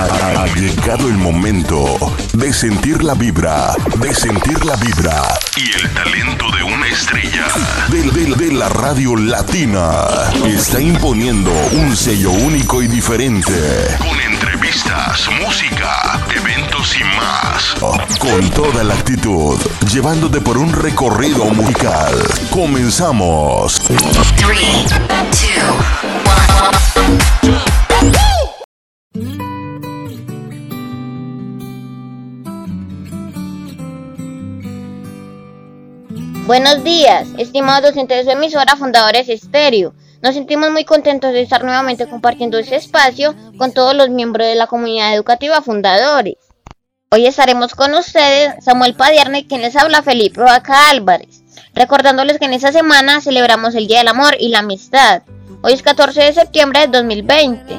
Ha, llegado el momento de sentir la vibra, de sentir la vibra y el talento de una estrella de, de la radio latina. Está imponiendo un sello único y diferente. Con entrevistas, música, eventos y más. Con toda la actitud, llevándote por un recorrido musical. Comenzamos. Buenos días, estimados docentes de su emisora Fundadores Estéreo. Nos sentimos muy contentos de estar nuevamente compartiendo este espacio con todos los miembros de la comunidad educativa Fundadores. Hoy estaremos con ustedes Samuel Padierne, quien les habla Felipe Vaca Álvarez, recordándoles que en esta semana celebramos el Día del Amor y la Amistad. Hoy es 14 de septiembre de 2020,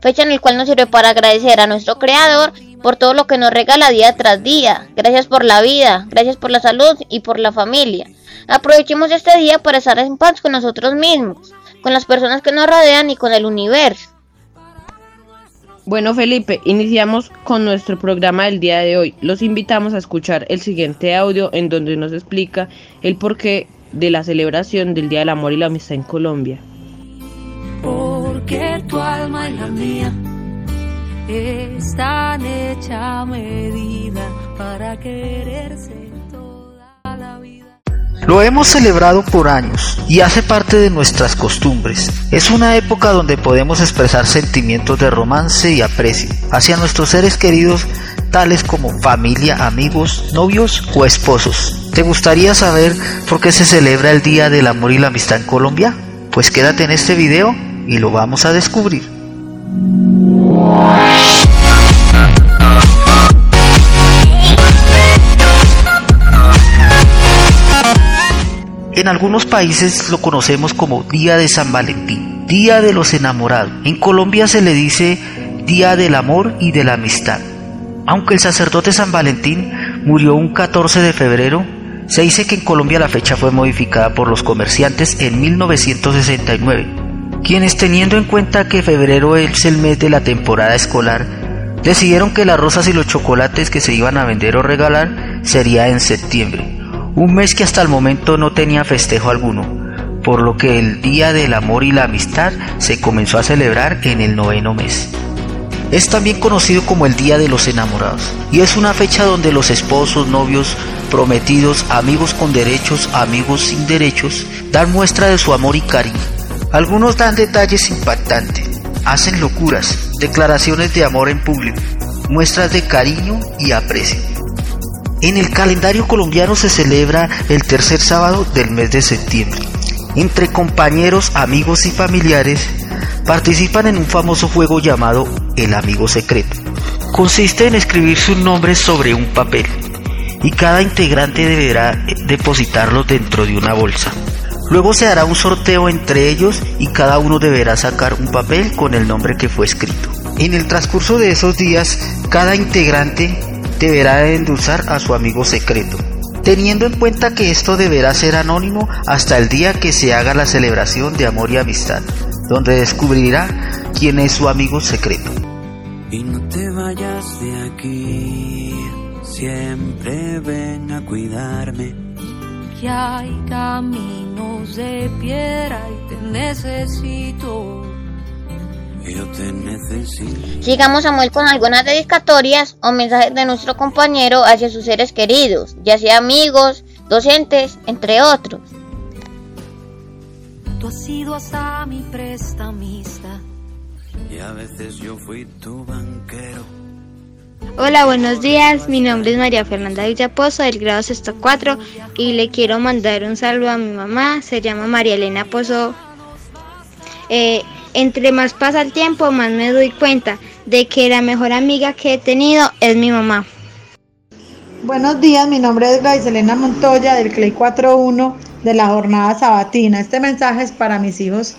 fecha en la cual nos sirve para agradecer a nuestro Creador por todo lo que nos regala día tras día. Gracias por la vida, gracias por la salud y por la familia. Aprovechemos este día para estar en paz con nosotros mismos, con las personas que nos rodean y con el universo. Bueno Felipe, iniciamos con nuestro programa del día de hoy. Los invitamos a escuchar el siguiente audio en donde nos explica el porqué de la celebración del Día del Amor y la Amistad en Colombia. Porque tu alma es la mía están hecha medida para quererse toda la vida. Lo hemos celebrado por años y hace parte de nuestras costumbres. Es una época donde podemos expresar sentimientos de romance y aprecio hacia nuestros seres queridos tales como familia, amigos, novios o esposos. ¿Te gustaría saber por qué se celebra el Día del Amor y la Amistad en Colombia? Pues quédate en este video y lo vamos a descubrir. En algunos países lo conocemos como Día de San Valentín, Día de los Enamorados. En Colombia se le dice Día del Amor y de la Amistad. Aunque el sacerdote San Valentín murió un 14 de febrero, se dice que en Colombia la fecha fue modificada por los comerciantes en 1969 quienes teniendo en cuenta que febrero es el mes de la temporada escolar, decidieron que las rosas y los chocolates que se iban a vender o regalar sería en septiembre, un mes que hasta el momento no tenía festejo alguno, por lo que el Día del Amor y la Amistad se comenzó a celebrar en el noveno mes. Es también conocido como el Día de los Enamorados y es una fecha donde los esposos, novios, prometidos, amigos con derechos, amigos sin derechos, dan muestra de su amor y cariño algunos dan detalles impactantes, hacen locuras, declaraciones de amor en público, muestras de cariño y aprecio. En el calendario colombiano se celebra el tercer sábado del mes de septiembre. Entre compañeros, amigos y familiares participan en un famoso juego llamado El Amigo Secreto. Consiste en escribir sus nombres sobre un papel y cada integrante deberá depositarlos dentro de una bolsa. Luego se hará un sorteo entre ellos y cada uno deberá sacar un papel con el nombre que fue escrito. En el transcurso de esos días, cada integrante deberá endulzar a su amigo secreto, teniendo en cuenta que esto deberá ser anónimo hasta el día que se haga la celebración de amor y amistad, donde descubrirá quién es su amigo secreto. Y no te vayas de aquí, siempre ven a cuidarme que hay caminos de piedra y te necesito. Yo te necesito. Sigamos Samuel con algunas dedicatorias o mensajes de nuestro compañero hacia sus seres queridos, ya sea amigos, docentes, entre otros. Tú has sido hasta mi prestamista y a veces yo fui tu banquero. Hola, buenos días. Mi nombre es María Fernanda Villapozo del grado sexto 4 y le quiero mandar un saludo a mi mamá. Se llama María Elena Pozo. Eh, entre más pasa el tiempo, más me doy cuenta de que la mejor amiga que he tenido es mi mamá. Buenos días, mi nombre es Grace Elena Montoya del Clay 41 de la jornada sabatina. Este mensaje es para mis hijos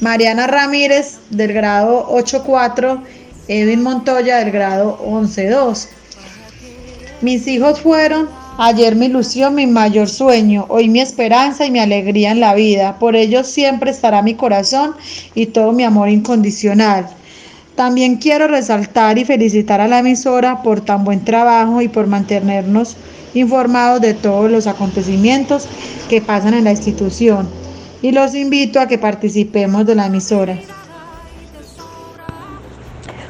Mariana Ramírez del grado 84 Edwin Montoya del grado 11-2. Mis hijos fueron ayer mi ilusión, mi mayor sueño, hoy mi esperanza y mi alegría en la vida. Por ellos siempre estará mi corazón y todo mi amor incondicional. También quiero resaltar y felicitar a la emisora por tan buen trabajo y por mantenernos informados de todos los acontecimientos que pasan en la institución. Y los invito a que participemos de la emisora.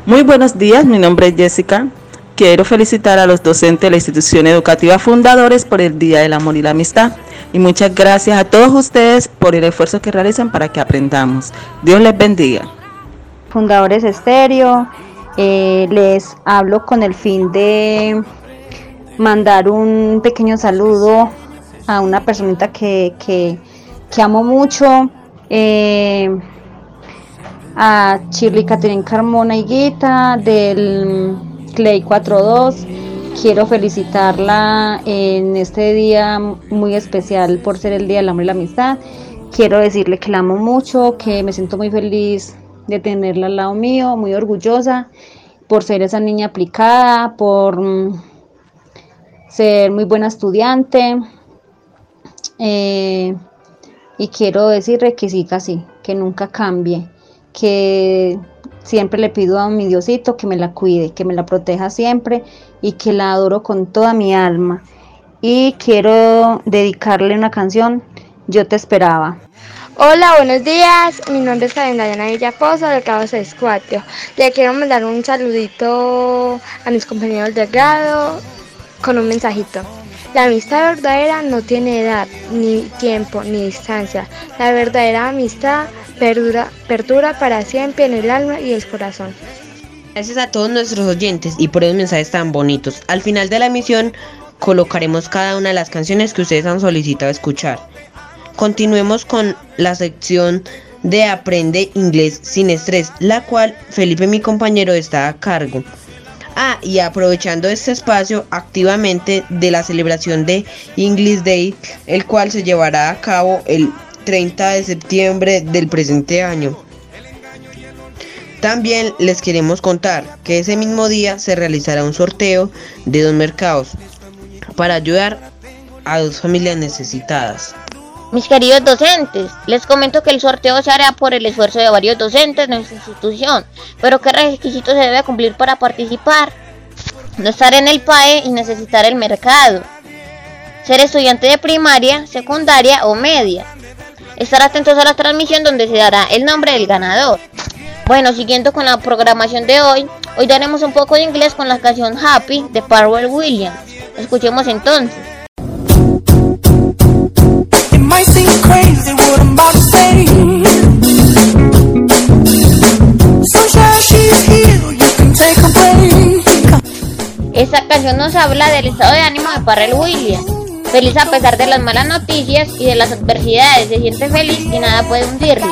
Muy buenos días, mi nombre es Jessica. Quiero felicitar a los docentes de la institución educativa fundadores por el Día del Amor y la Amistad. Y muchas gracias a todos ustedes por el esfuerzo que realizan para que aprendamos. Dios les bendiga. Fundadores Estéreo, eh, les hablo con el fin de mandar un pequeño saludo a una personita que, que, amo mucho. Eh, a Shirley Catherine Carmona Higuita del Clay 42. Quiero felicitarla en este día muy especial por ser el Día del Amor y la Amistad. Quiero decirle que la amo mucho, que me siento muy feliz de tenerla al lado mío, muy orgullosa por ser esa niña aplicada, por mm, ser muy buena estudiante. Eh, y quiero decirle que siga así, que nunca cambie, que Siempre le pido a mi Diosito que me la cuide, que me la proteja siempre y que la adoro con toda mi alma. Y quiero dedicarle una canción, Yo te esperaba. Hola, buenos días. Mi nombre es Karen Dayana del Cabo 64. Le quiero mandar un saludito a mis compañeros de grado con un mensajito. La amistad verdadera no tiene edad, ni tiempo, ni distancia. La verdadera amistad perdura, perdura para siempre en el alma y el corazón. Gracias a todos nuestros oyentes y por esos mensajes tan bonitos. Al final de la emisión colocaremos cada una de las canciones que ustedes han solicitado escuchar. Continuemos con la sección de Aprende Inglés sin estrés, la cual Felipe mi compañero está a cargo. Ah, y aprovechando este espacio activamente de la celebración de English Day, el cual se llevará a cabo el 30 de septiembre del presente año. También les queremos contar que ese mismo día se realizará un sorteo de dos mercados para ayudar a dos familias necesitadas. Mis queridos docentes, les comento que el sorteo se hará por el esfuerzo de varios docentes de nuestra institución, pero ¿qué requisitos se debe cumplir para participar? No estar en el PAE y necesitar el mercado. Ser estudiante de primaria, secundaria o media estar atentos a la transmisión donde se dará el nombre del ganador. Bueno, siguiendo con la programación de hoy, hoy daremos un poco de inglés con la canción Happy de Parwell Williams. Escuchemos entonces. Esta canción nos habla del estado de ánimo de Parwell Williams Feliz a pesar de las malas noticias y de las adversidades, se siente feliz y nada puede hundirlo.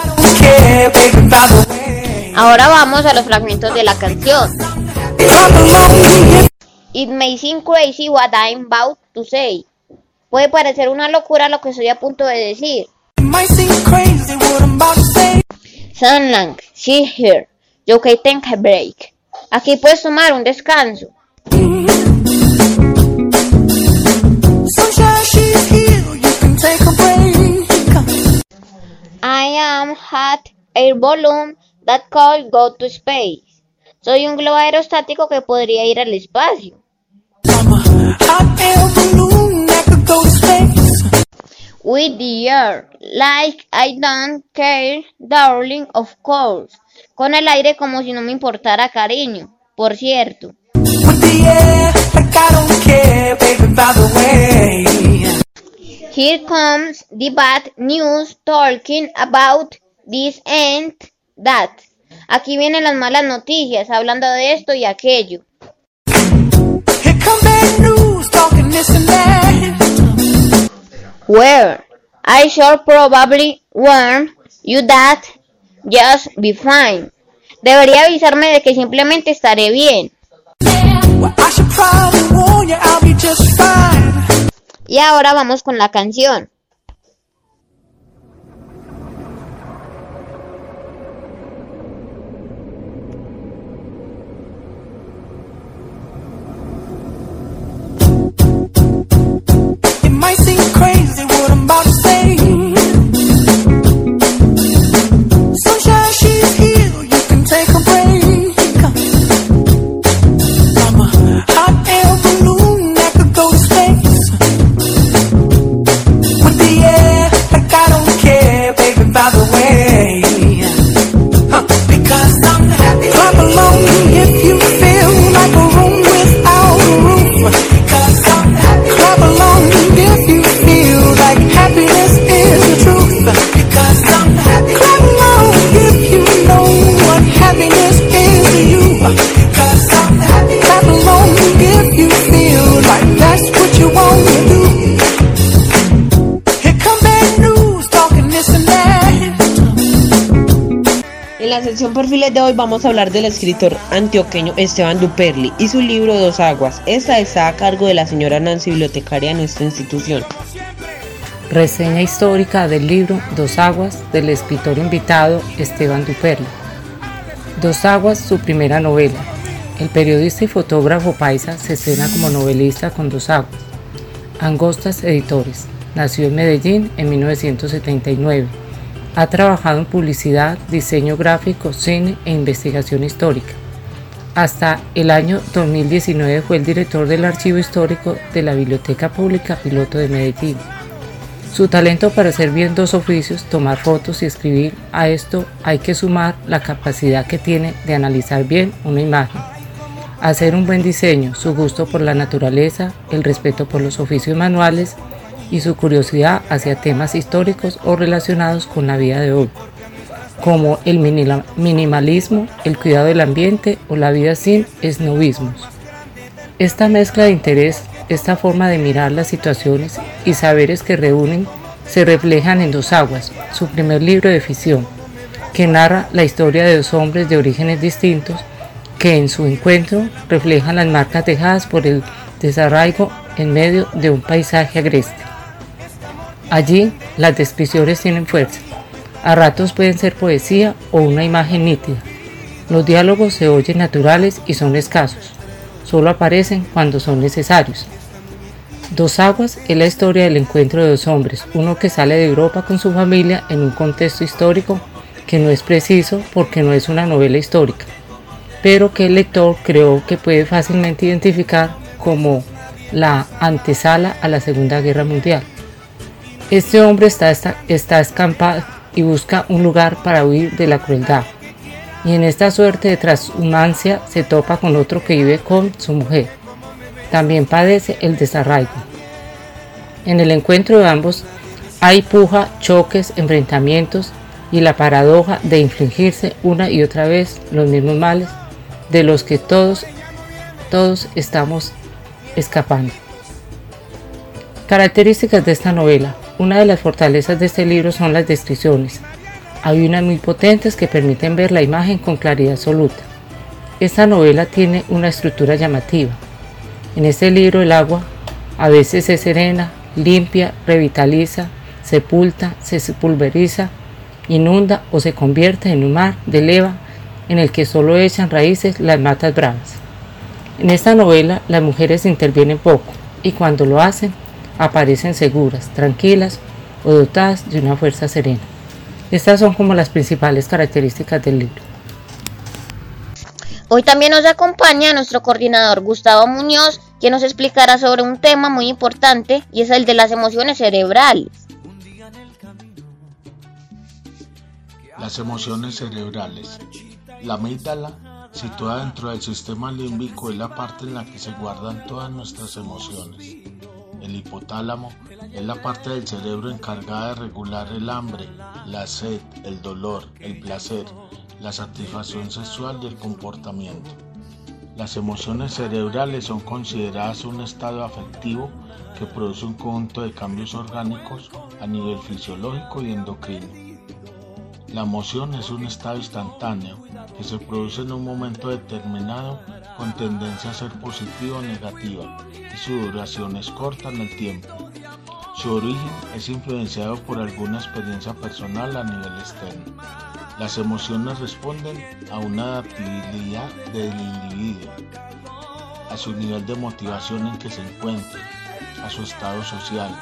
Ahora vamos a los fragmentos de la canción. It may seem crazy what I'm about to say. Puede parecer una locura lo que estoy a punto de decir. Sunlang, she's here. You can take a break. Aquí puedes tomar un descanso. I am hot air balloon that could go to space. Soy un globo aerostático que podría ir al espacio. With the air, like I don't care, darling, of course. Con el aire como si no me importara cariño, por cierto. Here comes the bad news talking about this and that. Aquí vienen las malas noticias hablando de esto y aquello. Where I shall probably warn you that just be fine. Debería avisarme de que simplemente estaré bien. Y ahora vamos con la canción. Hoy vamos a hablar del escritor antioqueño Esteban Duperli y su libro Dos Aguas. Esta está a cargo de la señora Nancy, bibliotecaria de nuestra institución. Reseña histórica del libro Dos Aguas del escritor invitado Esteban Duperli. Dos Aguas, su primera novela. El periodista y fotógrafo paisa se estrena como novelista con Dos Aguas. Angostas Editores. Nació en Medellín en 1979. Ha trabajado en publicidad, diseño gráfico, cine e investigación histórica. Hasta el año 2019 fue el director del Archivo Histórico de la Biblioteca Pública Piloto de Medellín. Su talento para hacer bien dos oficios, tomar fotos y escribir, a esto hay que sumar la capacidad que tiene de analizar bien una imagen, hacer un buen diseño, su gusto por la naturaleza, el respeto por los oficios manuales y su curiosidad hacia temas históricos o relacionados con la vida de hoy, como el minimalismo, el cuidado del ambiente o la vida sin esnovismos. Esta mezcla de interés esta forma de mirar las situaciones y saberes que reúnen se reflejan en Dos Aguas, su primer libro de ficción, que narra la historia de dos hombres de orígenes distintos que en su encuentro reflejan las marcas dejadas por el desarraigo en medio de un paisaje agreste. Allí las descripciones tienen fuerza. A ratos pueden ser poesía o una imagen nítida. Los diálogos se oyen naturales y son escasos solo aparecen cuando son necesarios. Dos Aguas es la historia del encuentro de dos hombres, uno que sale de Europa con su familia en un contexto histórico que no es preciso porque no es una novela histórica, pero que el lector creo que puede fácilmente identificar como la antesala a la Segunda Guerra Mundial. Este hombre está, está, escampado y busca un lugar para huir de la crueldad, y en esta suerte de transhumancia se topa con otro que vive con su mujer. También padece el desarraigo. En el encuentro de ambos hay puja, choques, enfrentamientos y la paradoja de infligirse una y otra vez los mismos males de los que todos, todos estamos escapando. Características de esta novela. Una de las fortalezas de este libro son las descripciones, hay unas muy potentes que permiten ver la imagen con claridad absoluta. Esta novela tiene una estructura llamativa. En este libro el agua a veces se serena, limpia, revitaliza, sepulta, se pulveriza, inunda o se convierte en un mar de leva en el que solo echan raíces las matas bravas. En esta novela las mujeres intervienen poco y cuando lo hacen aparecen seguras, tranquilas o dotadas de una fuerza serena. Estas son como las principales características del libro. Hoy también nos acompaña nuestro coordinador Gustavo Muñoz, quien nos explicará sobre un tema muy importante y es el de las emociones cerebrales. Las emociones cerebrales. La amígdala, situada dentro del sistema límbico, es la parte en la que se guardan todas nuestras emociones. El hipotálamo es la parte del cerebro encargada de regular el hambre, la sed, el dolor, el placer, la satisfacción sexual y el comportamiento. Las emociones cerebrales son consideradas un estado afectivo que produce un conjunto de cambios orgánicos a nivel fisiológico y endocrino. La emoción es un estado instantáneo que se produce en un momento determinado con tendencia a ser positiva o negativa y su duración es corta en el tiempo. Su origen es influenciado por alguna experiencia personal a nivel externo. Las emociones responden a una adaptabilidad del individuo, a su nivel de motivación en que se encuentre, a su estado social.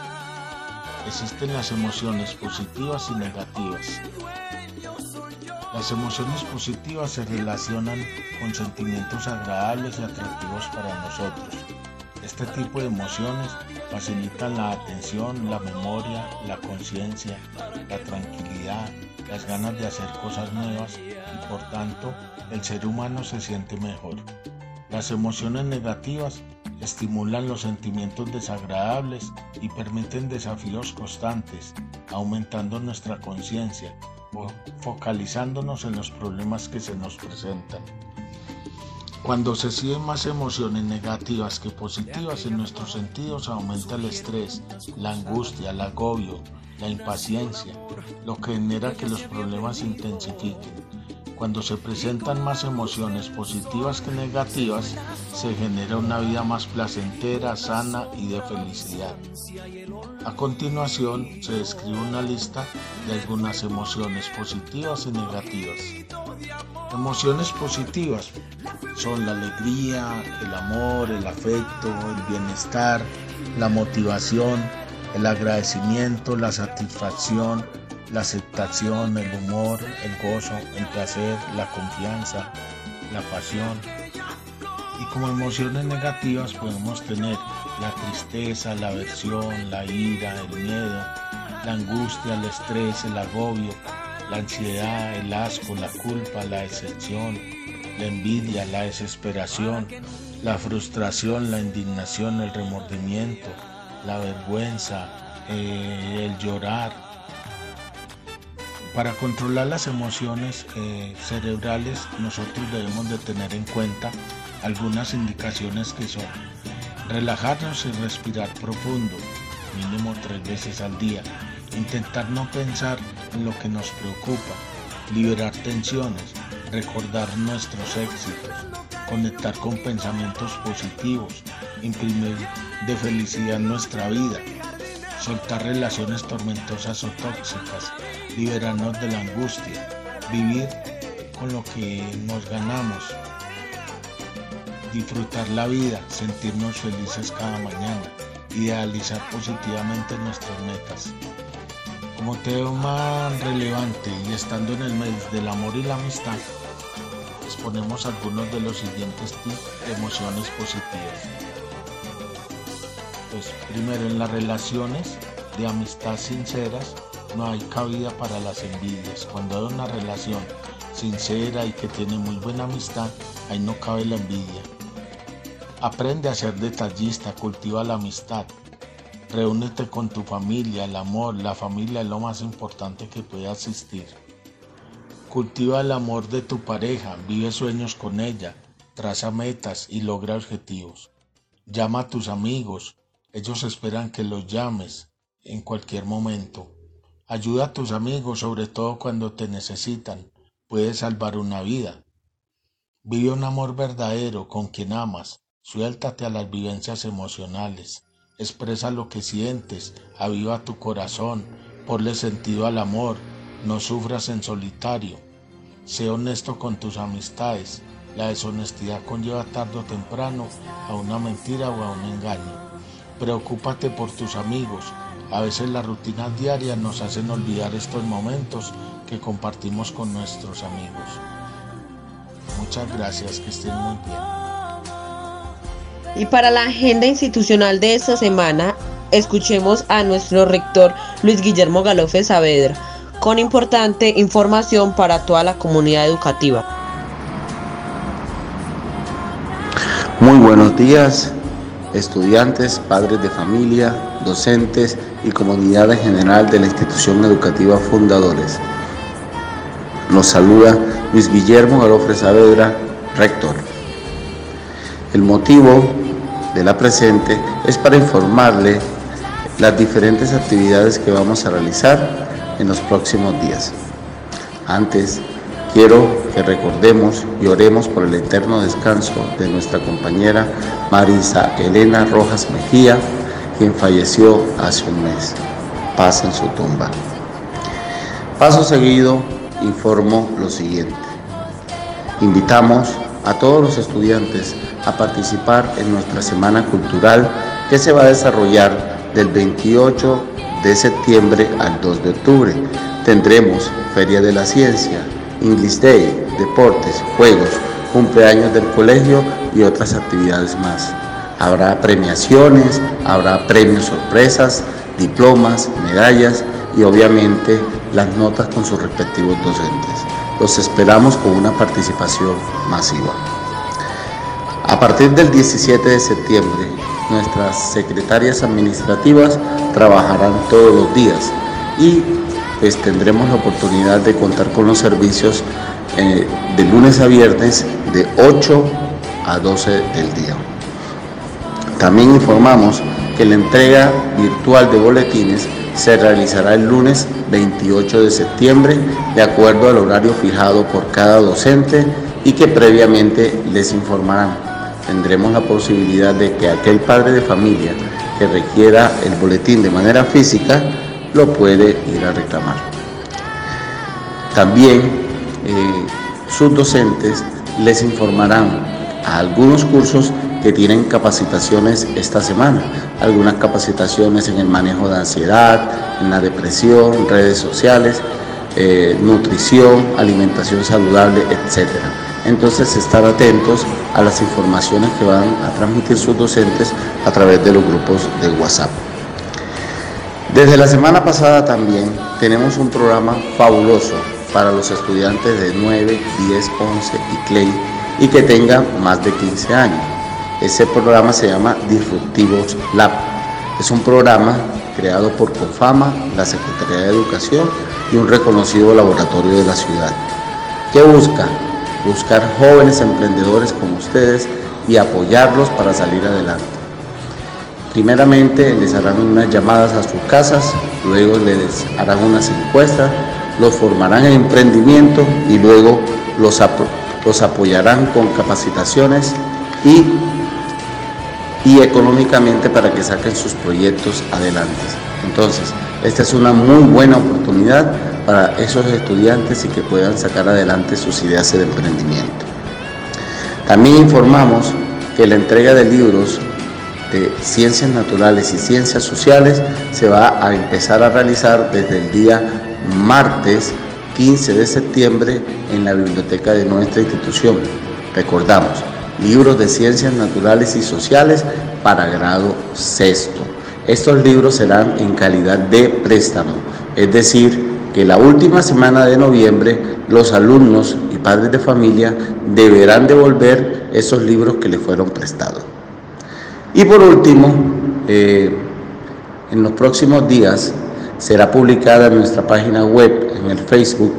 Existen las emociones positivas y negativas. Las emociones positivas se relacionan con sentimientos agradables y atractivos para nosotros. Este tipo de emociones facilitan la atención, la memoria, la conciencia, la tranquilidad, las ganas de hacer cosas nuevas y por tanto el ser humano se siente mejor. Las emociones negativas estimulan los sentimientos desagradables y permiten desafíos constantes, aumentando nuestra conciencia, focalizándonos en los problemas que se nos presentan. Cuando se siguen más emociones negativas que positivas en nuestros sentidos aumenta el estrés, la angustia, el agobio, la impaciencia, lo que genera que los problemas se intensifiquen. Cuando se presentan más emociones positivas que negativas, se genera una vida más placentera, sana y de felicidad. A continuación, se describe una lista de algunas emociones positivas y negativas. Emociones positivas son la alegría, el amor, el afecto, el bienestar, la motivación, el agradecimiento, la satisfacción, la aceptación, el humor, el gozo, el placer, la confianza, la pasión. Y como emociones negativas podemos tener la tristeza, la aversión, la ira, el miedo, la angustia, el estrés, el agobio, la ansiedad, el asco, la culpa, la decepción, la envidia, la desesperación, la frustración, la indignación, el remordimiento, la vergüenza, eh, el llorar, para controlar las emociones eh, cerebrales nosotros debemos de tener en cuenta algunas indicaciones que son relajarnos y respirar profundo, mínimo tres veces al día, intentar no pensar en lo que nos preocupa, liberar tensiones, recordar nuestros éxitos, conectar con pensamientos positivos, imprimir de felicidad nuestra vida, soltar relaciones tormentosas o tóxicas, liberarnos de la angustia, vivir con lo que nos ganamos, disfrutar la vida, sentirnos felices cada mañana, idealizar positivamente nuestras metas. Como tema relevante y estando en el mes del amor y la amistad, exponemos algunos de los siguientes tips de emociones positivas. Pues primero en las relaciones de amistad sinceras no hay cabida para las envidias. Cuando hay una relación sincera y que tiene muy buena amistad, ahí no cabe la envidia. Aprende a ser detallista, cultiva la amistad. Reúnete con tu familia, el amor, la familia es lo más importante que puede existir. Cultiva el amor de tu pareja, vive sueños con ella, traza metas y logra objetivos. Llama a tus amigos, ellos esperan que los llames en cualquier momento. Ayuda a tus amigos, sobre todo cuando te necesitan. Puedes salvar una vida. Vive un amor verdadero con quien amas. Suéltate a las vivencias emocionales. Expresa lo que sientes. Aviva tu corazón. Ponle sentido al amor. No sufras en solitario. Sé honesto con tus amistades. La deshonestidad conlleva tarde o temprano a una mentira o a un engaño. Preocúpate por tus amigos, a veces las rutinas diarias nos hacen olvidar estos momentos que compartimos con nuestros amigos. Muchas gracias, que estén muy bien. Y para la agenda institucional de esta semana, escuchemos a nuestro rector Luis Guillermo Galofe Saavedra con importante información para toda la comunidad educativa. Muy buenos días, estudiantes, padres de familia, docentes y comunidad en general de la institución educativa Fundadores. Nos saluda Luis Guillermo Galofre Saavedra, rector. El motivo de la presente es para informarle las diferentes actividades que vamos a realizar en los próximos días. Antes, quiero que recordemos y oremos por el eterno descanso de nuestra compañera Marisa Elena Rojas Mejía, quien falleció hace un mes. Paz en su tumba. Paso seguido, informo lo siguiente. Invitamos a todos los estudiantes a participar en nuestra Semana Cultural que se va a desarrollar del 28 de septiembre al 2 de octubre. Tendremos Feria de la Ciencia, English Day, deportes, juegos, cumpleaños del colegio y otras actividades más. Habrá premiaciones, habrá premios sorpresas, diplomas, medallas y obviamente las notas con sus respectivos docentes. Los esperamos con una participación masiva. A partir del 17 de septiembre, nuestras secretarias administrativas trabajarán todos los días y pues tendremos la oportunidad de contar con los servicios eh, de lunes a viernes de 8 a 12 del día. También informamos que la entrega virtual de boletines se realizará el lunes 28 de septiembre de acuerdo al horario fijado por cada docente y que previamente les informarán. Tendremos la posibilidad de que aquel padre de familia que requiera el boletín de manera física lo puede ir a reclamar. También eh, sus docentes les informarán a algunos cursos que tienen capacitaciones esta semana, algunas capacitaciones en el manejo de ansiedad, en la depresión, redes sociales, eh, nutrición, alimentación saludable, etc. Entonces estar atentos a las informaciones que van a transmitir sus docentes a través de los grupos de WhatsApp. Desde la semana pasada también tenemos un programa fabuloso para los estudiantes de 9, 10, 11 y CLEI y que tengan más de 15 años. Ese programa se llama Disruptivos Lab. Es un programa creado por COFAMA, la Secretaría de Educación y un reconocido laboratorio de la ciudad. ¿Qué busca? Buscar jóvenes emprendedores como ustedes y apoyarlos para salir adelante. Primeramente les harán unas llamadas a sus casas, luego les harán unas encuestas, los formarán en emprendimiento y luego los, los apoyarán con capacitaciones y y económicamente para que saquen sus proyectos adelante. Entonces, esta es una muy buena oportunidad para esos estudiantes y que puedan sacar adelante sus ideas de emprendimiento. También informamos que la entrega de libros de ciencias naturales y ciencias sociales se va a empezar a realizar desde el día martes 15 de septiembre en la biblioteca de nuestra institución. Recordamos, libros de ciencias naturales y sociales para grado sexto. Estos libros serán en calidad de préstamo, es decir, que la última semana de noviembre los alumnos y padres de familia deberán devolver esos libros que les fueron prestados. Y por último, eh, en los próximos días será publicada en nuestra página web, en el Facebook,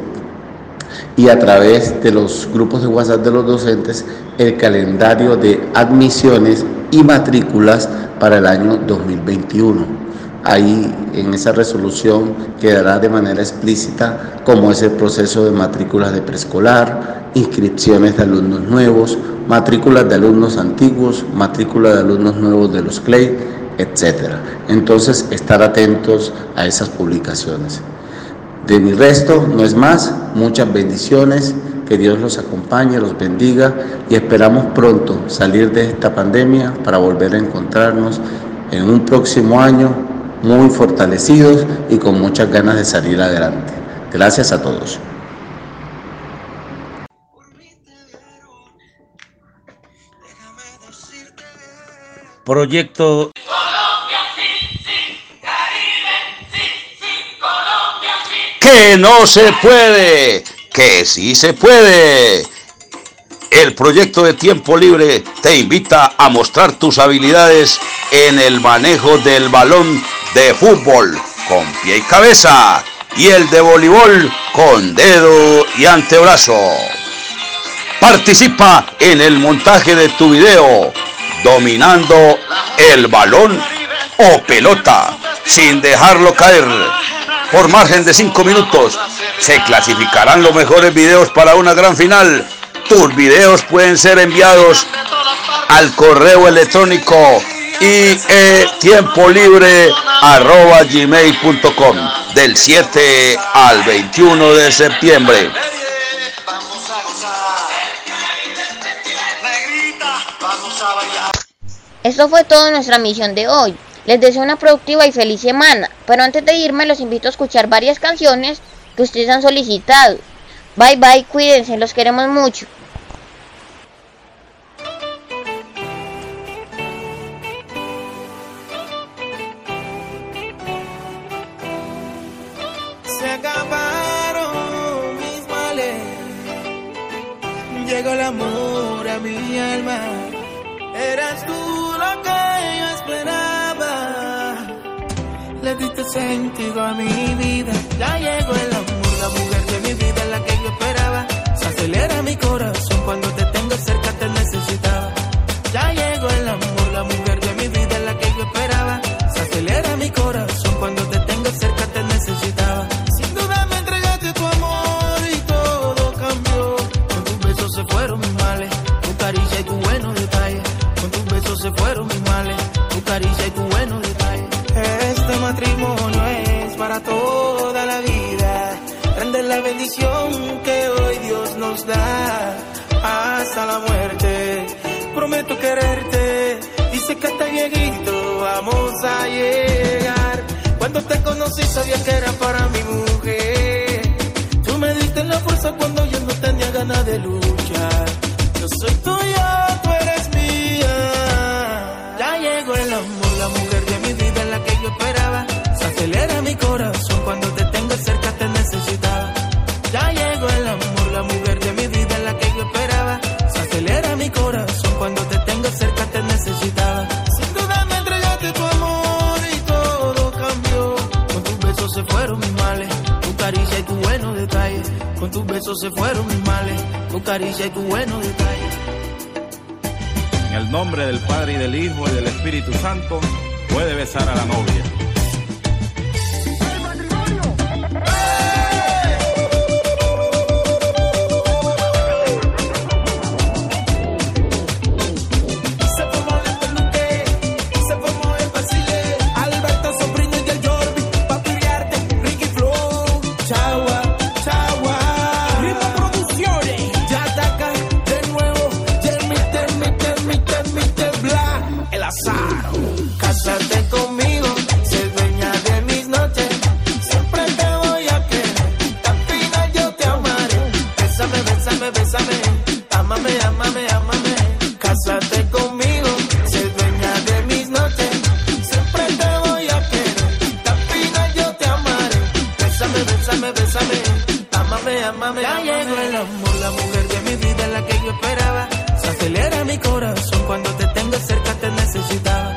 y a través de los grupos de WhatsApp de los docentes el calendario de admisiones y matrículas para el año 2021. Ahí en esa resolución quedará de manera explícita cómo es el proceso de matrículas de preescolar, inscripciones de alumnos nuevos, matrículas de alumnos antiguos, matrículas de alumnos nuevos de los CLEI, etc. Entonces, estar atentos a esas publicaciones. De mi resto, no es más, muchas bendiciones, que Dios los acompañe, los bendiga y esperamos pronto salir de esta pandemia para volver a encontrarnos en un próximo año muy fortalecidos y con muchas ganas de salir adelante. Gracias a todos. Proyecto que no se puede, que sí se puede. El proyecto de tiempo libre te invita a mostrar tus habilidades en el manejo del balón de fútbol con pie y cabeza y el de voleibol con dedo y antebrazo. Participa en el montaje de tu video dominando el balón o pelota sin dejarlo caer por margen de 5 minutos. Se clasificarán los mejores videos para una gran final. Tus videos pueden ser enviados al correo electrónico y tiempo libre arroba gmail.com del 7 al 21 de septiembre. Esto fue toda nuestra misión de hoy. Les deseo una productiva y feliz semana, pero antes de irme los invito a escuchar varias canciones que ustedes han solicitado. Bye bye, cuídense, los queremos mucho. toda la vida. Grande la bendición que hoy Dios nos da hasta la muerte. Prometo quererte, dice que hasta viejito vamos a llegar. Cuando te conocí sabía que era para mi mujer. Tú me diste la fuerza cuando yo no tenía ganas de luz fueron mis males, tu caricia y tu buenos detalles. En el nombre del Padre y del Hijo y del Espíritu Santo, puede besar a la novia. Ya llegó el amor, la mujer de mi vida, la que yo esperaba. Se acelera mi corazón cuando te tengo cerca, te necesitaba.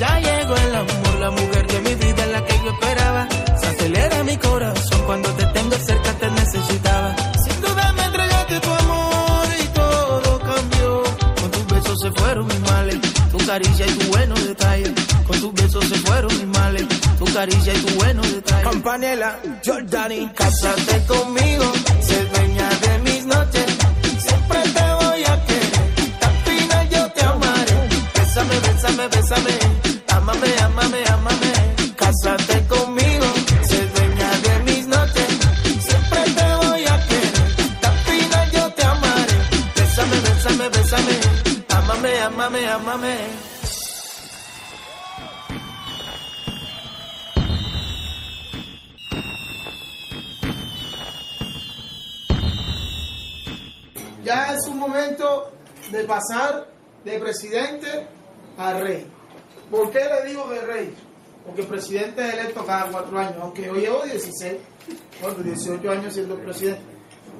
Ya llegó el amor, la mujer de mi vida, la que yo esperaba. Se acelera mi corazón cuando te tengo cerca, te necesitaba. Sin duda me entregaste tu amor y todo cambió. Con tus besos se fueron mis males, tu caricia y tu buenos detalles. Con tus besos se fueron mis caricia y tu buenos detalles. Campanela, Jordani, cásate conmigo, sé dueña de mis noches. Siempre te voy a querer, al final yo te amaré. Bésame, bésame, bésame, amame, amame, amame. Cásate conmigo, sé dueña de mis noches. Siempre te voy a querer, al final yo te amaré. Bésame, bésame, bésame, amame, amame, amame. Ya es un momento de pasar de presidente a rey. ¿Por qué le digo de rey? Porque el presidente es electo cada cuatro años, aunque yo llevo 16, bueno, 18 años siendo presidente.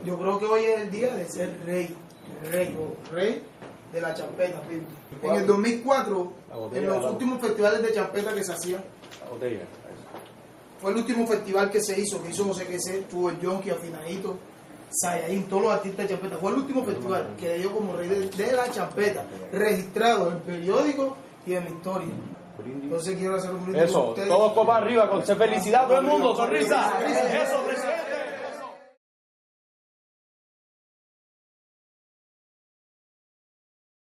Yo creo que hoy es el día de ser rey, rey o rey de la champeta. En el 2004, en los últimos festivales de champeta que se hacían, fue el último festival que se hizo, que hizo José Quesé, tuvo el Yonki, Afinadito, Sayaín, todos los artistas de champeta. Fue el último festival que le dio como rey de, de la champeta, registrado en el periódico y en la historia. Entonces quiero hacer un brindis Eso, todos copa arriba, con felicidad, todo el mundo, sonrisa. Eso, presidente.